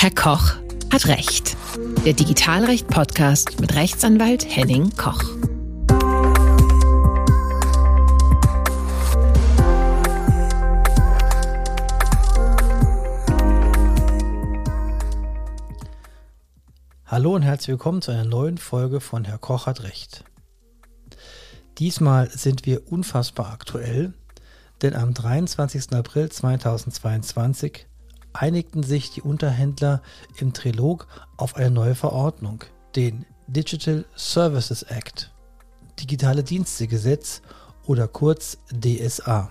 Herr Koch hat Recht. Der Digitalrecht-Podcast mit Rechtsanwalt Henning Koch. Hallo und herzlich willkommen zu einer neuen Folge von Herr Koch hat Recht. Diesmal sind wir unfassbar aktuell, denn am 23. April 2022 einigten sich die Unterhändler im Trilog auf eine neue Verordnung, den Digital Services Act, Digitale Dienstegesetz oder kurz DSA.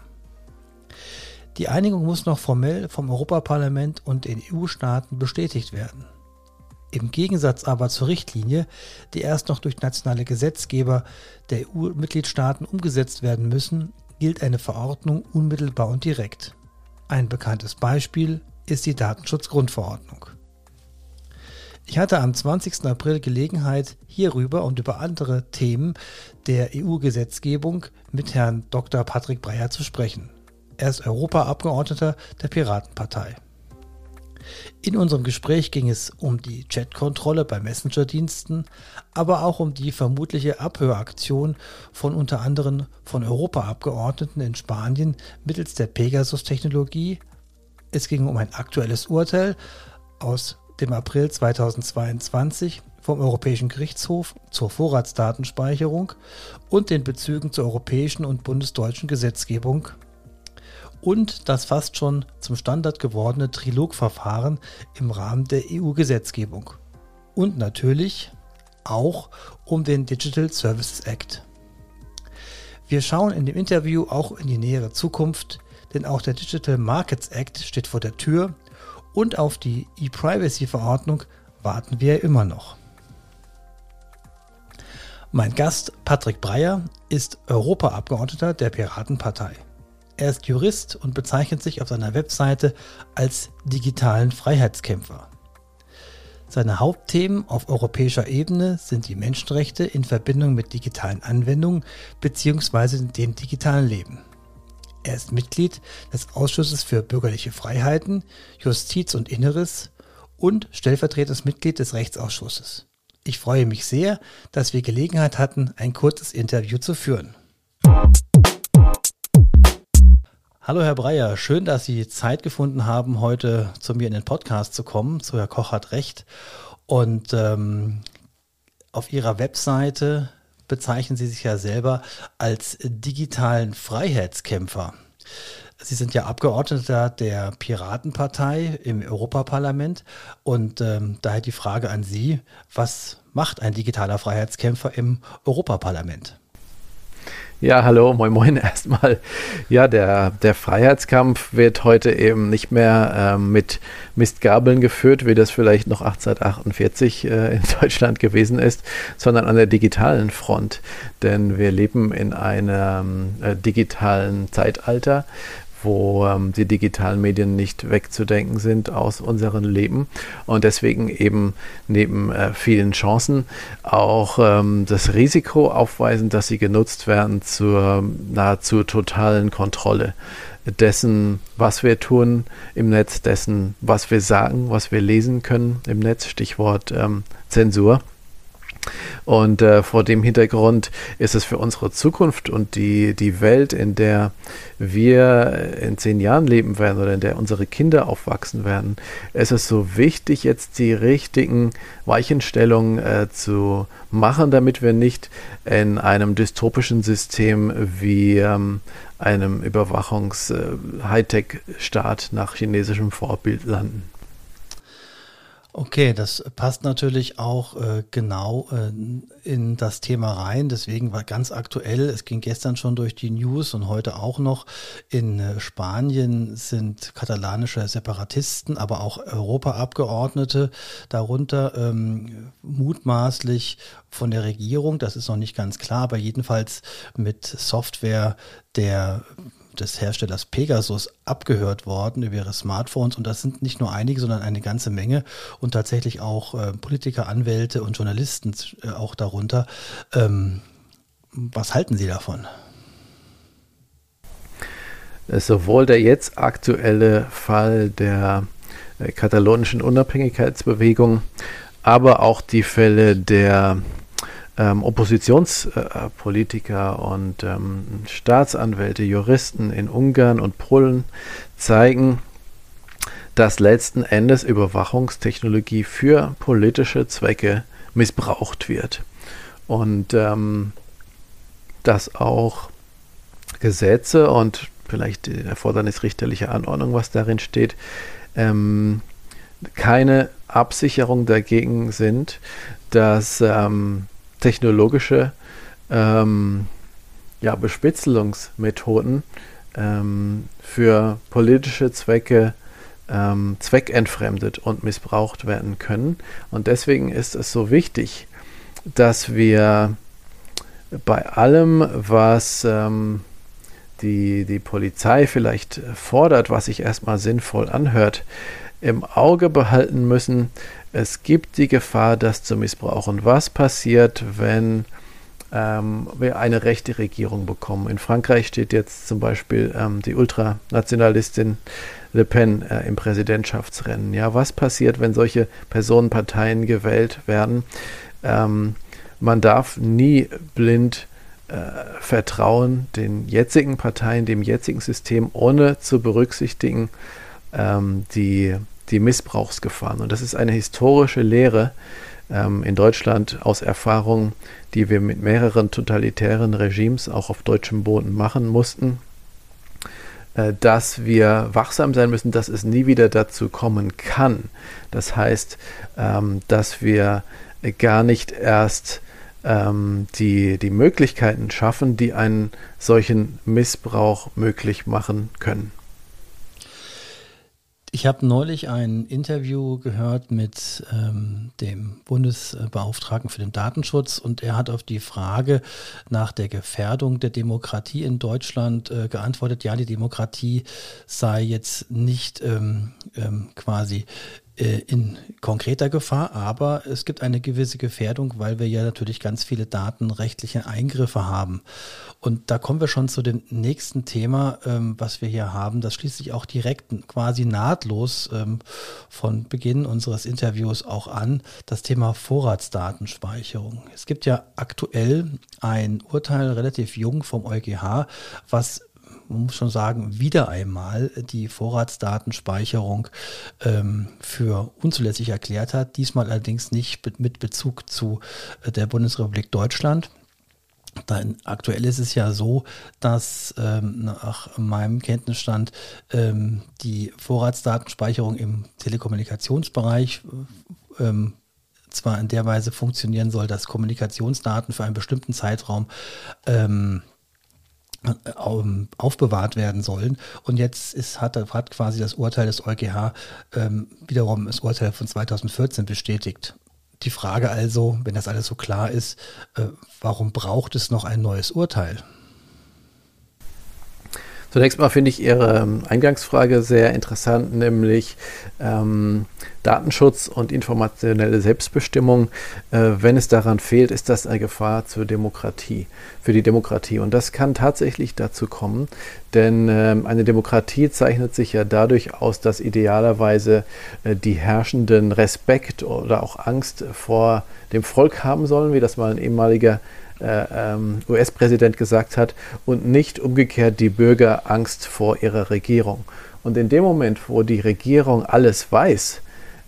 Die Einigung muss noch formell vom Europaparlament und den EU-Staaten bestätigt werden. Im Gegensatz aber zur Richtlinie, die erst noch durch nationale Gesetzgeber der EU-Mitgliedstaaten umgesetzt werden müssen, gilt eine Verordnung unmittelbar und direkt. Ein bekanntes Beispiel ist die Datenschutzgrundverordnung. Ich hatte am 20. April Gelegenheit, hierüber und über andere Themen der EU-Gesetzgebung mit Herrn Dr. Patrick Breyer zu sprechen. Er ist Europaabgeordneter der Piratenpartei. In unserem Gespräch ging es um die Chatkontrolle bei Messenger-Diensten, aber auch um die vermutliche Abhöraktion von unter anderem von Europaabgeordneten in Spanien mittels der Pegasus-Technologie, es ging um ein aktuelles Urteil aus dem April 2022 vom Europäischen Gerichtshof zur Vorratsdatenspeicherung und den Bezügen zur europäischen und bundesdeutschen Gesetzgebung und das fast schon zum Standard gewordene Trilogverfahren im Rahmen der EU-Gesetzgebung. Und natürlich auch um den Digital Services Act. Wir schauen in dem Interview auch in die nähere Zukunft, denn auch der Digital Markets Act steht vor der Tür und auf die E-Privacy-Verordnung warten wir immer noch. Mein Gast Patrick Breyer ist Europaabgeordneter der Piratenpartei. Er ist Jurist und bezeichnet sich auf seiner Webseite als digitalen Freiheitskämpfer. Seine Hauptthemen auf europäischer Ebene sind die Menschenrechte in Verbindung mit digitalen Anwendungen bzw. dem digitalen Leben. Er ist Mitglied des Ausschusses für bürgerliche Freiheiten, Justiz und Inneres und stellvertretendes Mitglied des Rechtsausschusses. Ich freue mich sehr, dass wir Gelegenheit hatten, ein kurzes Interview zu führen. Hallo Herr Breyer, schön, dass Sie Zeit gefunden haben, heute zu mir in den Podcast zu kommen, zu Herr Koch hat recht. Und ähm, auf Ihrer Webseite bezeichnen Sie sich ja selber als digitalen Freiheitskämpfer. Sie sind ja Abgeordneter der Piratenpartei im Europaparlament und ähm, daher die Frage an Sie, was macht ein digitaler Freiheitskämpfer im Europaparlament? Ja, hallo, moin moin erstmal. Ja, der, der Freiheitskampf wird heute eben nicht mehr ähm, mit Mistgabeln geführt, wie das vielleicht noch 1848 äh, in Deutschland gewesen ist, sondern an der digitalen Front. Denn wir leben in einem äh, digitalen Zeitalter, wo ähm, die digitalen Medien nicht wegzudenken sind aus unserem Leben und deswegen eben neben äh, vielen Chancen auch ähm, das Risiko aufweisen, dass sie genutzt werden zur nahezu totalen Kontrolle dessen, was wir tun im Netz, dessen, was wir sagen, was wir lesen können im Netz, Stichwort ähm, Zensur. Und äh, vor dem Hintergrund ist es für unsere Zukunft und die, die Welt, in der wir in zehn Jahren leben werden oder in der unsere Kinder aufwachsen werden, ist es so wichtig, jetzt die richtigen Weichenstellungen äh, zu machen, damit wir nicht in einem dystopischen System wie ähm, einem Überwachungs-Hightech-Staat äh, nach chinesischem Vorbild landen. Okay, das passt natürlich auch äh, genau äh, in das Thema rein. Deswegen war ganz aktuell, es ging gestern schon durch die News und heute auch noch, in äh, Spanien sind katalanische Separatisten, aber auch Europaabgeordnete darunter ähm, mutmaßlich von der Regierung, das ist noch nicht ganz klar, aber jedenfalls mit Software der des Herstellers Pegasus abgehört worden über ihre Smartphones. Und das sind nicht nur einige, sondern eine ganze Menge und tatsächlich auch äh, Politiker, Anwälte und Journalisten äh, auch darunter. Ähm, was halten Sie davon? Sowohl der jetzt aktuelle Fall der äh, katalonischen Unabhängigkeitsbewegung, aber auch die Fälle der ähm, Oppositionspolitiker äh, und ähm, Staatsanwälte, Juristen in Ungarn und Polen zeigen, dass letzten Endes Überwachungstechnologie für politische Zwecke missbraucht wird. Und ähm, dass auch Gesetze und vielleicht die Erfordernis richterlicher Anordnung, was darin steht, ähm, keine Absicherung dagegen sind, dass ähm, technologische ähm, ja, Bespitzelungsmethoden ähm, für politische Zwecke ähm, zweckentfremdet und missbraucht werden können. Und deswegen ist es so wichtig, dass wir bei allem, was ähm, die, die Polizei vielleicht fordert, was sich erstmal sinnvoll anhört, im Auge behalten müssen, es gibt die Gefahr, das zu missbrauchen. Was passiert, wenn ähm, wir eine rechte Regierung bekommen? In Frankreich steht jetzt zum Beispiel ähm, die Ultranationalistin Le Pen äh, im Präsidentschaftsrennen. Ja, was passiert, wenn solche Personenparteien gewählt werden? Ähm, man darf nie blind äh, vertrauen den jetzigen Parteien, dem jetzigen System, ohne zu berücksichtigen ähm, die, die Missbrauchsgefahren. Und das ist eine historische Lehre ähm, in Deutschland aus Erfahrungen, die wir mit mehreren totalitären Regimes auch auf deutschem Boden machen mussten äh, dass wir wachsam sein müssen, dass es nie wieder dazu kommen kann. Das heißt, ähm, dass wir gar nicht erst ähm, die, die Möglichkeiten schaffen, die einen solchen Missbrauch möglich machen können. Ich habe neulich ein Interview gehört mit ähm, dem Bundesbeauftragten für den Datenschutz und er hat auf die Frage nach der Gefährdung der Demokratie in Deutschland äh, geantwortet, ja, die Demokratie sei jetzt nicht ähm, ähm, quasi in konkreter Gefahr, aber es gibt eine gewisse Gefährdung, weil wir ja natürlich ganz viele datenrechtliche Eingriffe haben. Und da kommen wir schon zu dem nächsten Thema, ähm, was wir hier haben. Das schließt sich auch direkt quasi nahtlos ähm, von Beginn unseres Interviews auch an, das Thema Vorratsdatenspeicherung. Es gibt ja aktuell ein Urteil relativ jung vom EuGH, was man muss schon sagen, wieder einmal die Vorratsdatenspeicherung ähm, für unzulässig erklärt hat. Diesmal allerdings nicht mit Bezug zu äh, der Bundesrepublik Deutschland. Dann aktuell ist es ja so, dass ähm, nach meinem Kenntnisstand ähm, die Vorratsdatenspeicherung im Telekommunikationsbereich ähm, zwar in der Weise funktionieren soll, dass Kommunikationsdaten für einen bestimmten Zeitraum ähm, aufbewahrt werden sollen. Und jetzt ist, hat, hat quasi das Urteil des EuGH ähm, wiederum das Urteil von 2014 bestätigt. Die Frage also, wenn das alles so klar ist, äh, warum braucht es noch ein neues Urteil? Zunächst mal finde ich Ihre ähm, Eingangsfrage sehr interessant, nämlich ähm, Datenschutz und informationelle Selbstbestimmung. Äh, wenn es daran fehlt, ist das eine Gefahr zur Demokratie, für die Demokratie. Und das kann tatsächlich dazu kommen, denn äh, eine Demokratie zeichnet sich ja dadurch aus, dass idealerweise äh, die Herrschenden Respekt oder auch Angst vor dem Volk haben sollen, wie das mal ein ehemaliger ähm, US-Präsident gesagt hat, und nicht umgekehrt die Bürger Angst vor ihrer Regierung. Und in dem Moment, wo die Regierung alles weiß,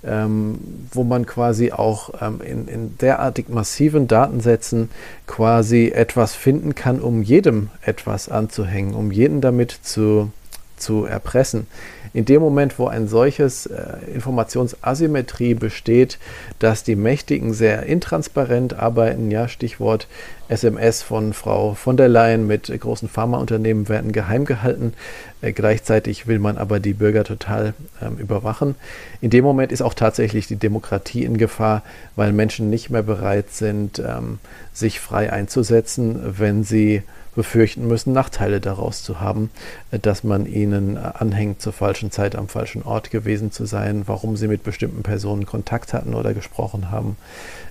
ähm, wo man quasi auch ähm, in, in, derartig massiven Datensätzen quasi etwas finden kann, um jedem etwas anzuhängen, um jeden damit zu, zu erpressen, in dem Moment, wo ein solches äh, Informationsasymmetrie besteht, dass die Mächtigen sehr intransparent arbeiten, ja, Stichwort SMS von Frau von der Leyen mit großen Pharmaunternehmen werden geheim gehalten, äh, gleichzeitig will man aber die Bürger total ähm, überwachen. In dem Moment ist auch tatsächlich die Demokratie in Gefahr, weil Menschen nicht mehr bereit sind, ähm, sich frei einzusetzen, wenn sie befürchten müssen, Nachteile daraus zu haben, äh, dass man ihnen äh, anhängt, zur falschen Zeit am falschen Ort gewesen zu sein, warum sie mit bestimmten Personen Kontakt hatten oder gesprochen haben.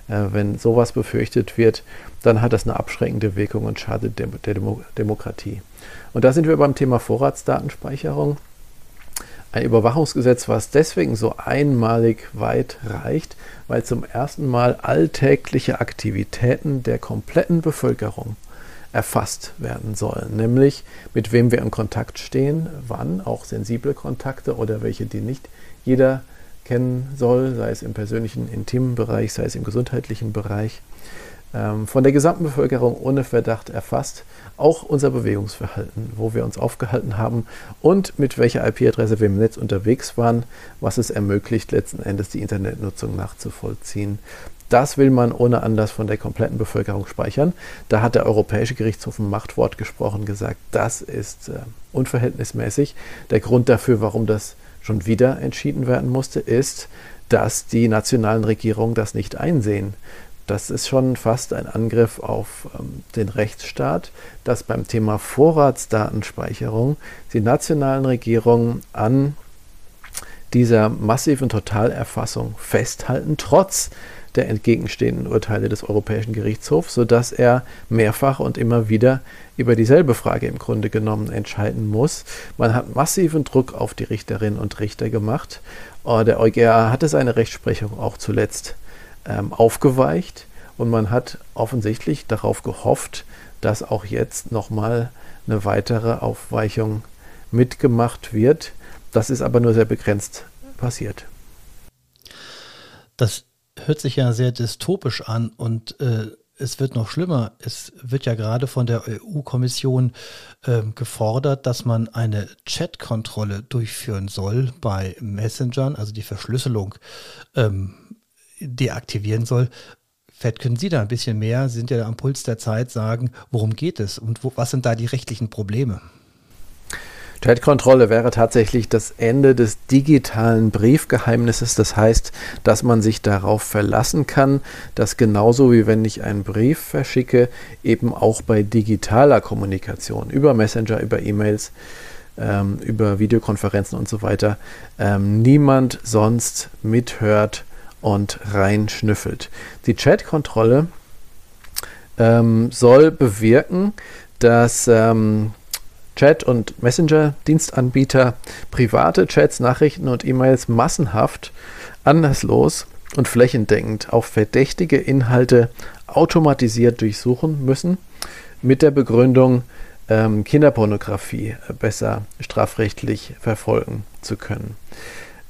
Äh, wenn sowas befürchtet wird, dann hat das eine abschreckende Wirkung und schadet der Demo Demokratie. Und da sind wir beim Thema Vorratsdatenspeicherung. Ein Überwachungsgesetz, was deswegen so einmalig weit reicht, weil zum ersten Mal alltägliche Aktivitäten der kompletten Bevölkerung erfasst werden sollen, nämlich mit wem wir in Kontakt stehen, wann, auch sensible Kontakte oder welche, die nicht jeder kennen soll, sei es im persönlichen, intimen Bereich, sei es im gesundheitlichen Bereich, von der gesamten Bevölkerung ohne Verdacht erfasst, auch unser Bewegungsverhalten, wo wir uns aufgehalten haben und mit welcher IP-Adresse wir im Netz unterwegs waren, was es ermöglicht, letzten Endes die Internetnutzung nachzuvollziehen. Das will man ohne Anlass von der kompletten Bevölkerung speichern. Da hat der Europäische Gerichtshof ein Machtwort gesprochen, gesagt, das ist äh, unverhältnismäßig. Der Grund dafür, warum das schon wieder entschieden werden musste, ist, dass die nationalen Regierungen das nicht einsehen. Das ist schon fast ein Angriff auf ähm, den Rechtsstaat, dass beim Thema Vorratsdatenspeicherung die nationalen Regierungen an dieser massiven Totalerfassung festhalten, trotz der entgegenstehenden Urteile des Europäischen Gerichtshofs, sodass er mehrfach und immer wieder über dieselbe Frage im Grunde genommen entscheiden muss. Man hat massiven Druck auf die Richterinnen und Richter gemacht. Äh, der EuGH hatte seine Rechtsprechung auch zuletzt ähm, aufgeweicht und man hat offensichtlich darauf gehofft, dass auch jetzt nochmal eine weitere Aufweichung mitgemacht wird. Das ist aber nur sehr begrenzt passiert. Das hört sich ja sehr dystopisch an und äh, es wird noch schlimmer. Es wird ja gerade von der EU-Kommission äh, gefordert, dass man eine Chat-Kontrolle durchführen soll bei Messengern, also die Verschlüsselung ähm, deaktivieren soll. Vielleicht können Sie da ein bisschen mehr, sind ja am Puls der Zeit, sagen, worum geht es und wo, was sind da die rechtlichen Probleme? Chatkontrolle wäre tatsächlich das Ende des digitalen Briefgeheimnisses. Das heißt, dass man sich darauf verlassen kann, dass genauso wie wenn ich einen Brief verschicke, eben auch bei digitaler Kommunikation über Messenger, über E-Mails, ähm, über Videokonferenzen und so weiter, ähm, niemand sonst mithört und reinschnüffelt. Die Chatkontrolle ähm, soll bewirken, dass ähm, Chat- und Messenger-Dienstanbieter private Chats, Nachrichten und E-Mails massenhaft, anderslos und flächendeckend auf verdächtige Inhalte automatisiert durchsuchen müssen, mit der Begründung, ähm, Kinderpornografie besser strafrechtlich verfolgen zu können.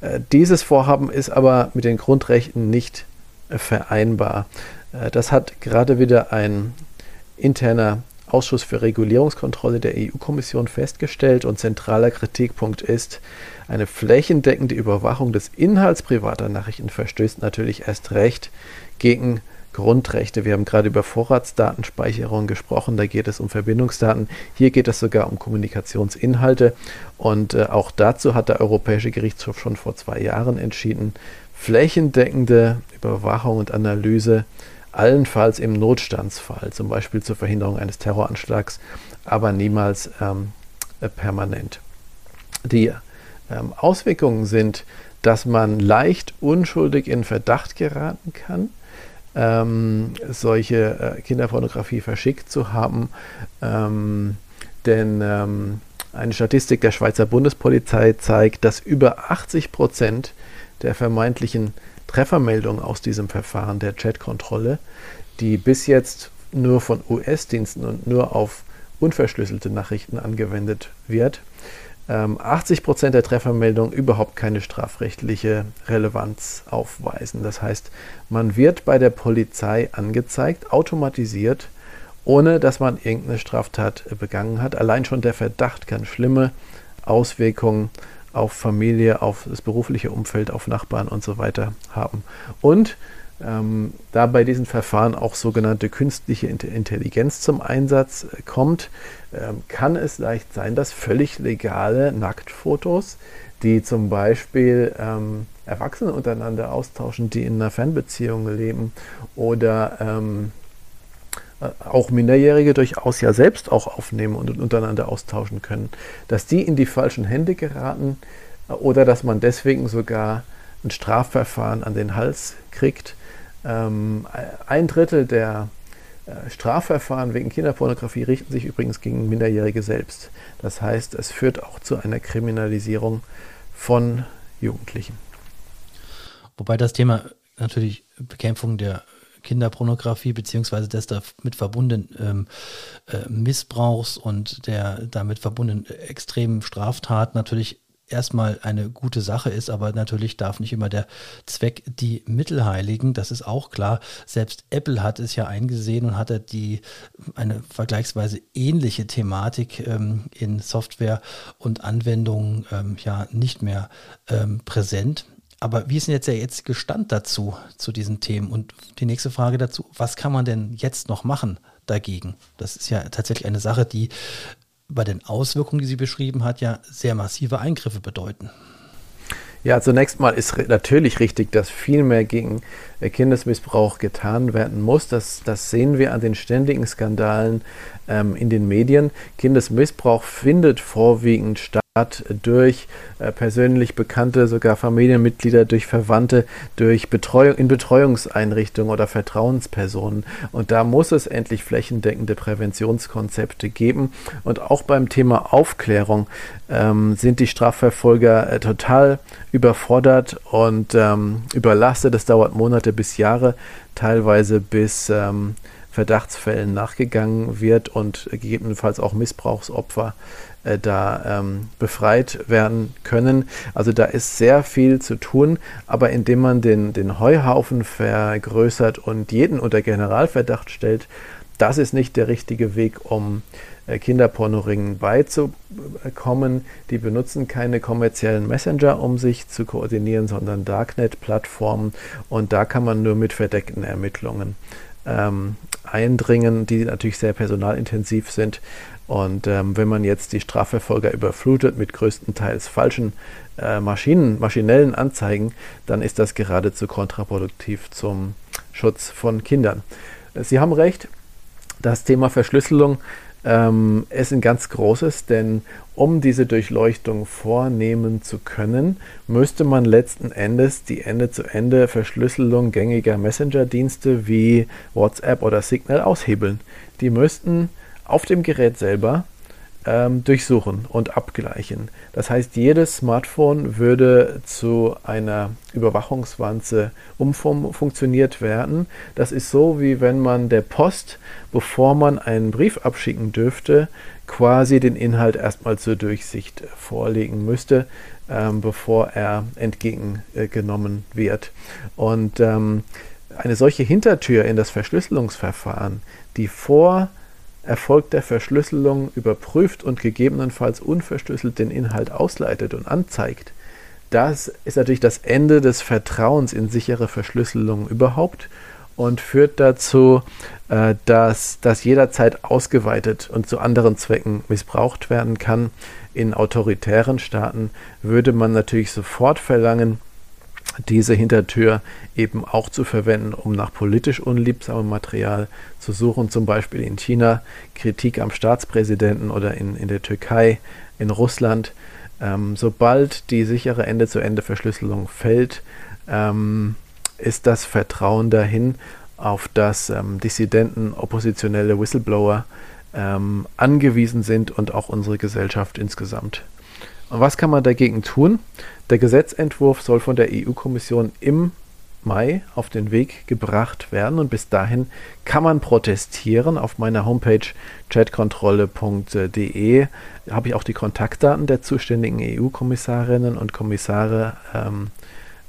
Äh, dieses Vorhaben ist aber mit den Grundrechten nicht äh, vereinbar. Äh, das hat gerade wieder ein interner Ausschuss für Regulierungskontrolle der EU-Kommission festgestellt und zentraler Kritikpunkt ist, eine flächendeckende Überwachung des Inhalts privater Nachrichten verstößt natürlich erst recht gegen Grundrechte. Wir haben gerade über Vorratsdatenspeicherung gesprochen, da geht es um Verbindungsdaten. Hier geht es sogar um Kommunikationsinhalte und äh, auch dazu hat der Europäische Gerichtshof schon vor zwei Jahren entschieden, flächendeckende Überwachung und Analyse allenfalls im Notstandsfall, zum Beispiel zur Verhinderung eines Terroranschlags, aber niemals ähm, äh, permanent. Die ähm, Auswirkungen sind, dass man leicht unschuldig in Verdacht geraten kann, ähm, solche äh, Kinderpornografie verschickt zu haben, ähm, denn ähm, eine Statistik der Schweizer Bundespolizei zeigt, dass über 80 Prozent der vermeintlichen Treffermeldungen aus diesem Verfahren der Chatkontrolle, die bis jetzt nur von US-Diensten und nur auf unverschlüsselte Nachrichten angewendet wird, 80 ähm, Prozent der Treffermeldungen überhaupt keine strafrechtliche Relevanz aufweisen. Das heißt, man wird bei der Polizei angezeigt, automatisiert, ohne dass man irgendeine Straftat begangen hat. Allein schon der Verdacht kann schlimme Auswirkungen auf Familie, auf das berufliche Umfeld, auf Nachbarn und so weiter haben. Und ähm, da bei diesen Verfahren auch sogenannte künstliche Intelligenz zum Einsatz äh, kommt, ähm, kann es leicht sein, dass völlig legale Nacktfotos, die zum Beispiel ähm, Erwachsene untereinander austauschen, die in einer Fernbeziehung leben oder ähm, äh, auch Minderjährige durchaus ja selbst auch aufnehmen und untereinander austauschen können, dass die in die falschen Hände geraten äh, oder dass man deswegen sogar ein Strafverfahren an den Hals kriegt. Ähm, ein Drittel der äh, Strafverfahren wegen Kinderpornografie richten sich übrigens gegen Minderjährige selbst. Das heißt, es führt auch zu einer Kriminalisierung von Jugendlichen. Wobei das Thema natürlich Bekämpfung der Kinderpornografie beziehungsweise des damit verbundenen ähm, äh, Missbrauchs und der damit verbundenen extremen Straftat natürlich erstmal eine gute Sache ist, aber natürlich darf nicht immer der Zweck die Mittel heiligen. Das ist auch klar. Selbst Apple hat es ja eingesehen und hatte die eine vergleichsweise ähnliche Thematik ähm, in Software und Anwendungen ähm, ja nicht mehr ähm, präsent. Aber wie ist denn jetzt der jetzige Stand dazu, zu diesen Themen? Und die nächste Frage dazu, was kann man denn jetzt noch machen dagegen? Das ist ja tatsächlich eine Sache, die bei den Auswirkungen, die sie beschrieben hat, ja sehr massive Eingriffe bedeuten. Ja, zunächst mal ist natürlich richtig, dass viel mehr gegen äh, Kindesmissbrauch getan werden muss. Das, das sehen wir an den ständigen Skandalen ähm, in den Medien. Kindesmissbrauch findet vorwiegend statt durch äh, persönlich Bekannte, sogar Familienmitglieder, durch Verwandte, durch Betreuung in Betreuungseinrichtungen oder Vertrauenspersonen. Und da muss es endlich flächendeckende Präventionskonzepte geben. Und auch beim Thema Aufklärung ähm, sind die Strafverfolger äh, total überfordert und ähm, überlastet. Das dauert Monate bis Jahre, teilweise bis ähm, Verdachtsfällen nachgegangen wird und gegebenenfalls auch Missbrauchsopfer äh, da ähm, befreit werden können. Also da ist sehr viel zu tun, aber indem man den, den Heuhaufen vergrößert und jeden unter Generalverdacht stellt, das ist nicht der richtige Weg, um äh, Kinderpornoringen beizukommen. Die benutzen keine kommerziellen Messenger, um sich zu koordinieren, sondern Darknet-Plattformen und da kann man nur mit verdeckten Ermittlungen ähm, eindringen, die natürlich sehr personalintensiv sind. Und ähm, wenn man jetzt die Strafverfolger überflutet mit größtenteils falschen äh, Maschinen, maschinellen Anzeigen, dann ist das geradezu kontraproduktiv zum Schutz von Kindern. Sie haben recht, das Thema Verschlüsselung ähm, ist ein ganz großes, denn um diese Durchleuchtung vornehmen zu können, müsste man letzten Endes die Ende-zu-Ende-Verschlüsselung gängiger Messenger-Dienste wie WhatsApp oder Signal aushebeln. Die müssten auf dem Gerät selber ähm, durchsuchen und abgleichen. Das heißt, jedes Smartphone würde zu einer Überwachungswanze umfunktioniert werden. Das ist so, wie wenn man der Post, bevor man einen Brief abschicken dürfte, quasi den Inhalt erstmal zur Durchsicht vorlegen müsste, ähm, bevor er entgegengenommen wird. Und ähm, eine solche Hintertür in das Verschlüsselungsverfahren, die vor Erfolg der Verschlüsselung überprüft und gegebenenfalls unverschlüsselt den Inhalt ausleitet und anzeigt, das ist natürlich das Ende des Vertrauens in sichere Verschlüsselung überhaupt und führt dazu, äh, dass das jederzeit ausgeweitet und zu anderen Zwecken missbraucht werden kann. In autoritären Staaten würde man natürlich sofort verlangen, diese Hintertür eben auch zu verwenden, um nach politisch unliebsamem Material zu suchen, zum Beispiel in China Kritik am Staatspräsidenten oder in, in der Türkei, in Russland. Ähm, sobald die sichere Ende-zu-Ende-Verschlüsselung fällt, ähm, ist das Vertrauen dahin, auf das ähm, Dissidenten, oppositionelle Whistleblower ähm, angewiesen sind und auch unsere Gesellschaft insgesamt. Was kann man dagegen tun? Der Gesetzentwurf soll von der EU-Kommission im Mai auf den Weg gebracht werden und bis dahin kann man protestieren. Auf meiner Homepage chatkontrolle.de habe ich auch die Kontaktdaten der zuständigen EU-Kommissarinnen und Kommissare ähm,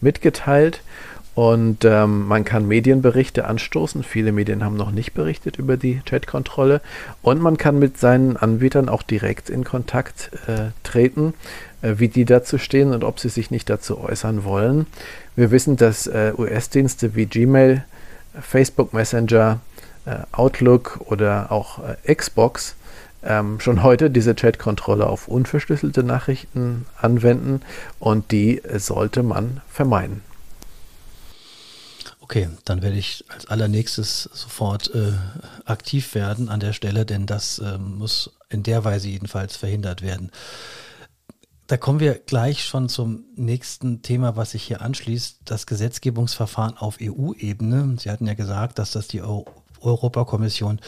mitgeteilt. Und ähm, man kann Medienberichte anstoßen. Viele Medien haben noch nicht berichtet über die Chatkontrolle. Und man kann mit seinen Anbietern auch direkt in Kontakt äh, treten. Äh, wie die dazu stehen und ob sie sich nicht dazu äußern wollen. Wir wissen, dass äh, US-Dienste wie Gmail, Facebook Messenger, äh, Outlook oder auch Xbox ähm, schon heute diese Chat-Kontrolle auf unverschlüsselte Nachrichten anwenden und die sollte man vermeiden. Okay, dann werde ich als allernächstes sofort äh, aktiv werden an der Stelle, denn das äh, muss in der Weise jedenfalls verhindert werden. Da kommen wir gleich schon zum nächsten Thema, was sich hier anschließt, das Gesetzgebungsverfahren auf EU-Ebene. Sie hatten ja gesagt, dass das die Euro Europakommission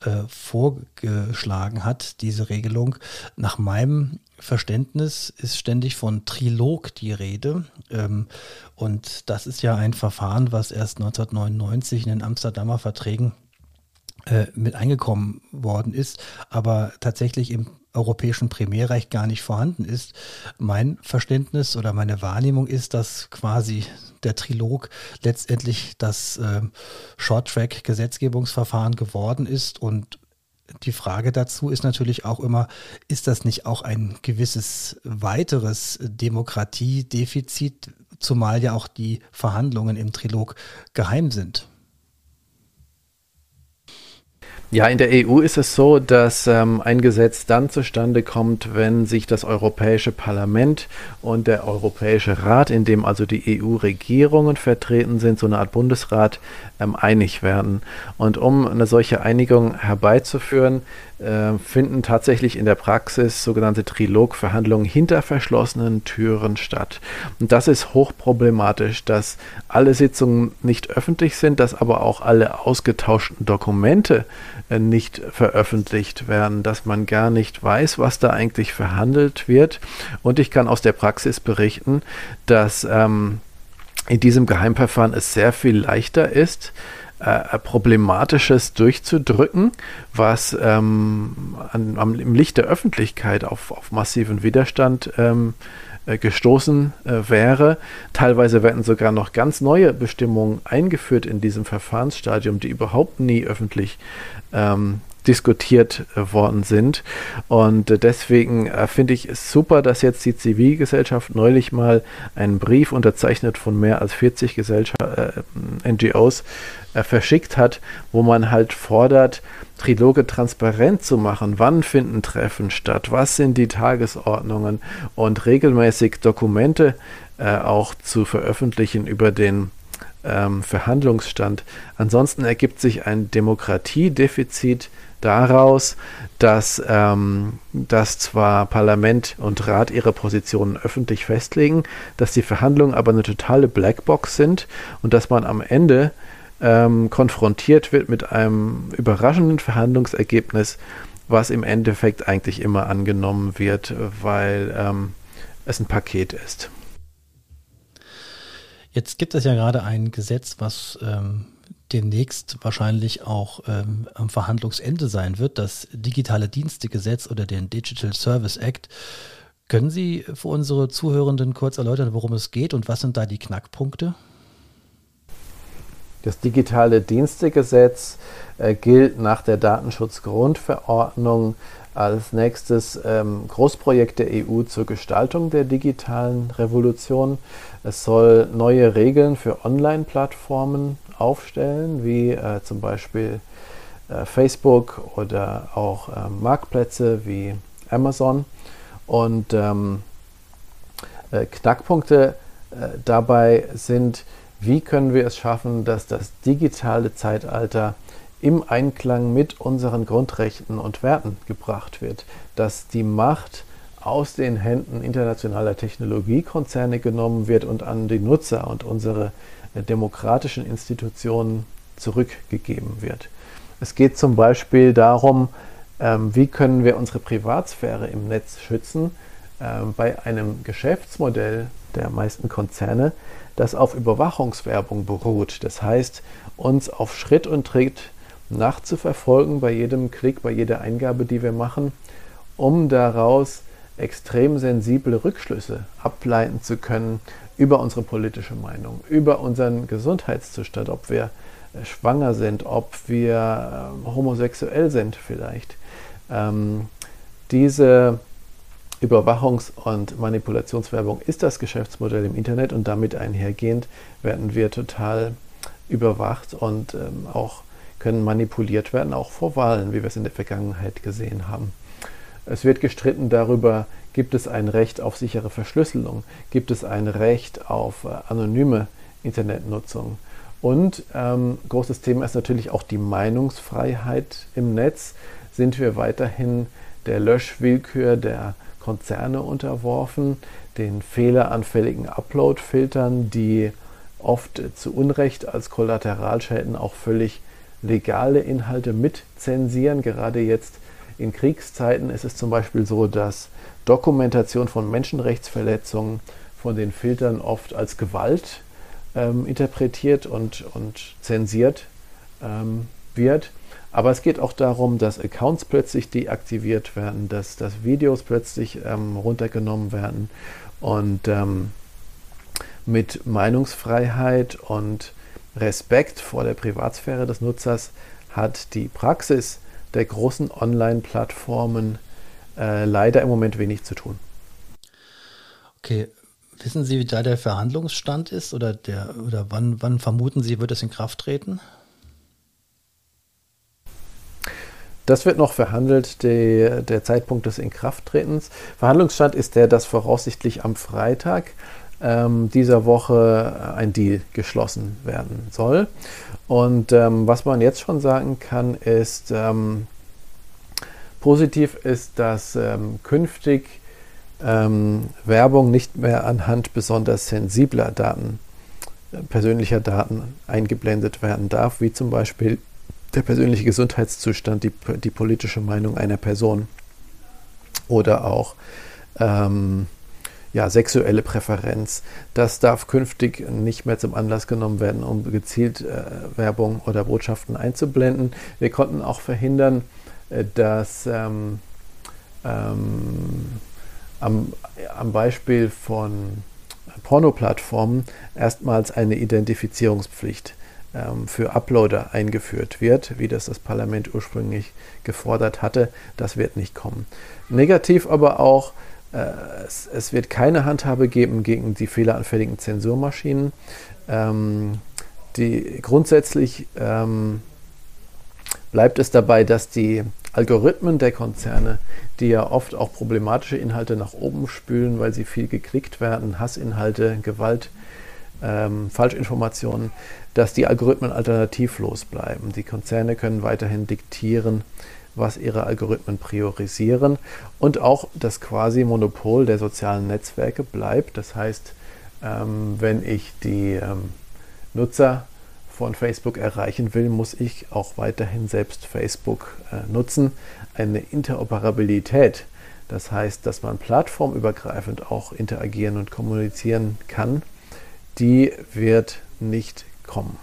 äh, vorgeschlagen hat, diese Regelung. Nach meinem Verständnis ist ständig von Trilog die Rede. Ähm, und das ist ja ein Verfahren, was erst 1999 in den Amsterdamer Verträgen äh, mit eingekommen worden ist, aber tatsächlich im europäischen Primärrecht gar nicht vorhanden ist. Mein Verständnis oder meine Wahrnehmung ist, dass quasi der Trilog letztendlich das äh, Short-Track-Gesetzgebungsverfahren geworden ist und die Frage dazu ist natürlich auch immer, ist das nicht auch ein gewisses weiteres Demokratiedefizit, zumal ja auch die Verhandlungen im Trilog geheim sind? Ja, in der EU ist es so, dass ähm, ein Gesetz dann zustande kommt, wenn sich das Europäische Parlament und der Europäische Rat, in dem also die EU-Regierungen vertreten sind, so eine Art Bundesrat, ähm, einig werden. Und um eine solche Einigung herbeizuführen, äh, finden tatsächlich in der Praxis sogenannte Trilogverhandlungen hinter verschlossenen Türen statt. Und das ist hochproblematisch, dass alle Sitzungen nicht öffentlich sind, dass aber auch alle ausgetauschten Dokumente nicht veröffentlicht werden, dass man gar nicht weiß, was da eigentlich verhandelt wird. Und ich kann aus der Praxis berichten, dass ähm, in diesem Geheimverfahren es sehr viel leichter ist, äh, Problematisches durchzudrücken, was ähm, an, am, im Licht der Öffentlichkeit auf, auf massiven Widerstand ähm, äh, gestoßen äh, wäre. Teilweise werden sogar noch ganz neue Bestimmungen eingeführt in diesem Verfahrensstadium, die überhaupt nie öffentlich ähm, diskutiert äh, worden sind. Und äh, deswegen äh, finde ich es super, dass jetzt die Zivilgesellschaft neulich mal einen Brief unterzeichnet von mehr als 40 Gesellschaft, äh, NGOs äh, verschickt hat, wo man halt fordert, Triloge transparent zu machen. Wann finden Treffen statt? Was sind die Tagesordnungen? Und regelmäßig Dokumente äh, auch zu veröffentlichen über den ähm, Verhandlungsstand. Ansonsten ergibt sich ein Demokratiedefizit daraus, dass, ähm, dass zwar Parlament und Rat ihre Positionen öffentlich festlegen, dass die Verhandlungen aber eine totale Blackbox sind und dass man am Ende ähm, konfrontiert wird mit einem überraschenden Verhandlungsergebnis, was im Endeffekt eigentlich immer angenommen wird, weil ähm, es ein Paket ist. Jetzt gibt es ja gerade ein Gesetz, was ähm, demnächst wahrscheinlich auch ähm, am Verhandlungsende sein wird, das Digitale Dienstegesetz oder den Digital Service Act. Können Sie für unsere Zuhörenden kurz erläutern, worum es geht und was sind da die Knackpunkte? Das digitale Dienstegesetz äh, gilt nach der Datenschutzgrundverordnung als nächstes ähm, Großprojekt der EU zur Gestaltung der digitalen Revolution. Es soll neue Regeln für Online-Plattformen aufstellen, wie äh, zum Beispiel äh, Facebook oder auch äh, Marktplätze wie Amazon. Und ähm, äh, Knackpunkte äh, dabei sind, wie können wir es schaffen, dass das digitale Zeitalter im Einklang mit unseren Grundrechten und Werten gebracht wird, dass die Macht aus den Händen internationaler Technologiekonzerne genommen wird und an die Nutzer und unsere demokratischen Institutionen zurückgegeben wird. Es geht zum Beispiel darum, ähm, wie können wir unsere Privatsphäre im Netz schützen ähm, bei einem Geschäftsmodell der meisten Konzerne, das auf Überwachungswerbung beruht. Das heißt, uns auf Schritt und Tritt nachzuverfolgen bei jedem Klick, bei jeder Eingabe, die wir machen, um daraus extrem sensible Rückschlüsse ableiten zu können über unsere politische Meinung, über unseren Gesundheitszustand, ob wir äh, schwanger sind, ob wir äh, homosexuell sind vielleicht. Ähm, diese Überwachungs- und Manipulationswerbung ist das Geschäftsmodell im Internet und damit einhergehend werden wir total überwacht und ähm, auch können manipuliert werden, auch vor Wahlen, wie wir es in der Vergangenheit gesehen haben. Es wird gestritten darüber, gibt es ein Recht auf sichere Verschlüsselung, gibt es ein Recht auf äh, anonyme Internetnutzung. Und ähm, großes Thema ist natürlich auch die Meinungsfreiheit im Netz. Sind wir weiterhin der Löschwillkür der Konzerne unterworfen, den fehleranfälligen Upload-Filtern, die oft zu Unrecht als Kollateralschäden auch völlig legale Inhalte mitzensieren, gerade jetzt In Kriegszeiten ist es zum Beispiel so, dass Dokumentation von Menschenrechtsverletzungen von den Filtern oft als Gewalt ähm, interpretiert und, und zensiert ähm, wird. Aber es geht auch darum, dass Accounts plötzlich deaktiviert werden, dass, dass Videos plötzlich ähm, runtergenommen werden. Und ähm, mit Meinungsfreiheit und Respekt vor der Privatsphäre des Nutzers hat die Praxis der großen Online-Plattformen äh, leider im Moment wenig zu tun. Okay, wissen Sie, wie da der Verhandlungsstand ist oder, der, oder wann, wann vermuten Sie, wird es in Kraft treten? Das wird noch verhandelt, die, der Zeitpunkt des Inkrafttretens. Verhandlungsstand ist der, dass voraussichtlich am Freitag ähm, dieser Woche ein Deal geschlossen werden soll. Und ähm, was man jetzt schon sagen kann, ist, ähm, positiv ist, dass ähm, künftig ähm, Werbung nicht mehr anhand besonders sensibler Daten, äh, persönlicher Daten eingeblendet werden darf, wie zum Beispiel der persönliche Gesundheitszustand, die, die politische Meinung einer Person oder auch ähm, ja, sexuelle Präferenz. Das darf künftig nicht mehr zum Anlass genommen werden, um gezielt äh, Werbung oder Botschaften einzublenden. Wir konnten auch verhindern, dass ähm, ähm, am, am Beispiel von Pornoplattformen erstmals eine Identifizierungspflicht ähm, für Uploader eingeführt wird, wie das das Parlament ursprünglich gefordert hatte. Das wird nicht kommen. Negativ aber auch, äh, es, es, wird keine Handhabe geben gegen die fehleranfälligen Zensurmaschinen. Ähm, die, grundsätzlich ähm, bleibt es dabei, dass die Algorithmen der Konzerne, die ja oft auch problematische Inhalte nach oben spülen, weil sie viel geklickt werden, Hassinhalte, Gewalt, ähm, Falschinformationen, dass die Algorithmen alternativlos bleiben. Die Konzerne können weiterhin diktieren, was ihre Algorithmen priorisieren und auch das quasi Monopol der sozialen Netzwerke bleibt. Das heißt, ähm, wenn ich die ähm, Nutzer von Facebook erreichen will, muss ich auch weiterhin selbst Facebook äh, nutzen. Eine Interoperabilität, das heißt, dass man plattformübergreifend auch interagieren und kommunizieren kann, die wird nicht kommen.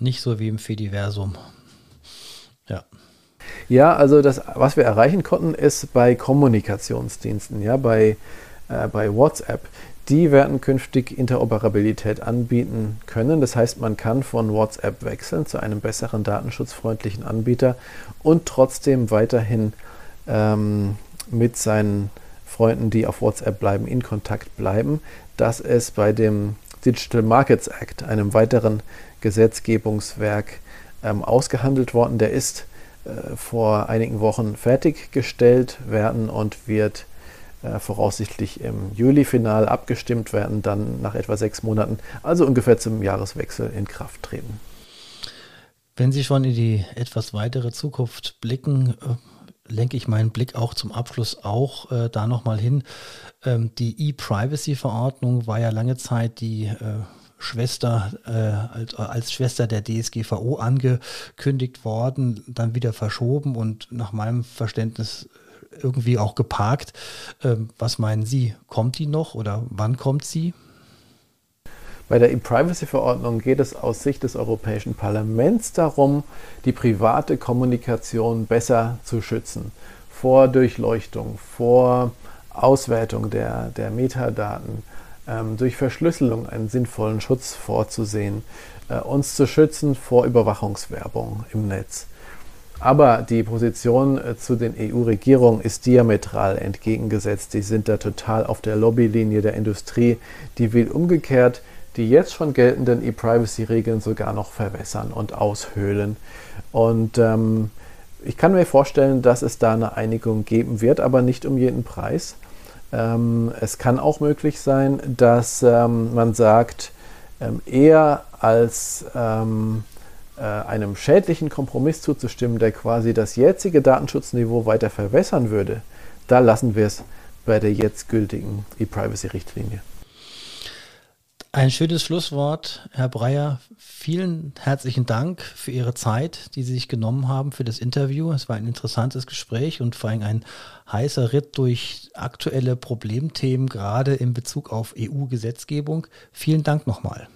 Nicht so wie im Fediversum. Ja. Ja, also das, was wir erreichen konnten, ist bei Kommunikationsdiensten, ja, bei, äh, bei WhatsApp. Die werden künftig Interoperabilität anbieten können. Das heißt, man kann von WhatsApp wechseln zu einem besseren datenschutzfreundlichen Anbieter und trotzdem weiterhin ähm, mit seinen Freunden, die auf WhatsApp bleiben, in Kontakt bleiben. Das ist bei dem Digital Markets Act, einem weiteren Gesetzgebungswerk, ähm, ausgehandelt worden. Der ist äh, vor einigen Wochen fertiggestellt werden und wird äh, voraussichtlich im Juli final abgestimmt werden, dann nach etwa sechs Monaten, also ungefähr zum Jahreswechsel in Kraft treten. Wenn Sie schon in die etwas weitere Zukunft blicken, äh, lenke ich meinen Blick auch zum Abschluss auch äh, da nochmal hin. Ähm, die E-Privacy-Verordnung war ja lange Zeit die äh, Schwester, äh, als, als, Schwester der DSGVO angekündigt worden, dann wieder verschoben und nach meinem Verständnis irgendwie auch geparkt. Ähm, was meinen Sie? Kommt die noch oder wann kommt sie? Bei der E-Privacy-Verordnung geht es aus Sicht des Europäischen Parlaments darum, die private Kommunikation besser zu schützen. Vor Durchleuchtung, vor Auswertung der, der Metadaten, ähm, durch Verschlüsselung einen sinnvollen Schutz vorzusehen, äh, uns zu schützen vor Überwachungswerbung im Netz. Aber die Position äh, zu den EU-Regierungen ist diametral entgegengesetzt. Die sind da total auf der Lobbylinie der Industrie. Die will umgekehrt die jetzt schon geltenden E-Privacy-Regeln sogar noch verwässern und aushöhlen. Und ähm, ich kann mir vorstellen, dass es da eine Einigung geben wird, aber nicht um jeden Preis. Ähm, es kann auch möglich sein, dass ähm, man sagt, ähm, eher als ähm, äh, einem schädlichen Kompromiss zuzustimmen, der quasi das jetzige Datenschutzniveau weiter verwässern würde, da lassen wir es bei der jetzt gültigen E-Privacy-Richtlinie. Ein schönes Schlusswort, Herr Breyer. Vielen herzlichen Dank für Ihre Zeit, die Sie sich genommen haben für das Interview. Es war ein interessantes Gespräch und vor allem ein heißer Ritt durch aktuelle Problemthemen, gerade in Bezug auf EU-Gesetzgebung. Vielen Dank nochmal.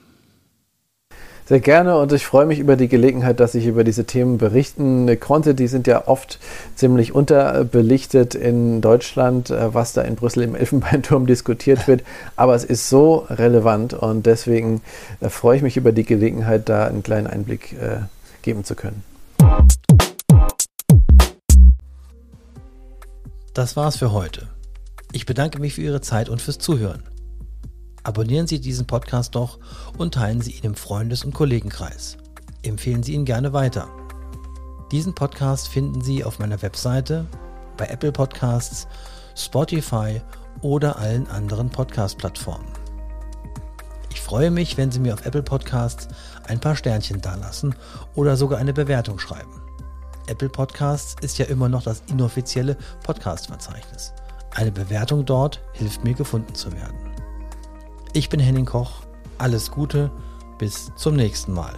Sehr gerne und ich freue mich über die Gelegenheit, dass ich über diese Themen berichten konnte. Die sind ja oft ziemlich unterbelichtet in Deutschland, äh, was da in Brüssel im Elfenbeinturm diskutiert wird. Aber es ist so relevant und deswegen äh, freue ich mich über die Gelegenheit, da einen kleinen Einblick äh, geben zu können. Das war's für heute. Ich bedanke mich für Ihre Zeit und fürs Zuhören. Abonnieren Sie diesen Podcast doch und teilen Sie ihn im Freundes- und Kollegenkreis. Empfehlen Sie ihn gerne weiter. Diesen Podcast finden Sie auf meiner Webseite, bei Apple Podcasts, Spotify oder allen anderen Podcast-Plattformen. Ich freue mich, wenn Sie mir auf Apple Podcasts ein paar Sternchen dalassen oder sogar eine Bewertung schreiben. Apple Podcasts ist ja immer noch das inoffizielle Podcast-Verzeichnis. Eine Bewertung dort hilft mir gefunden zu werden. Ich bin Henning Koch. Alles Gute. Bis zum nächsten Mal.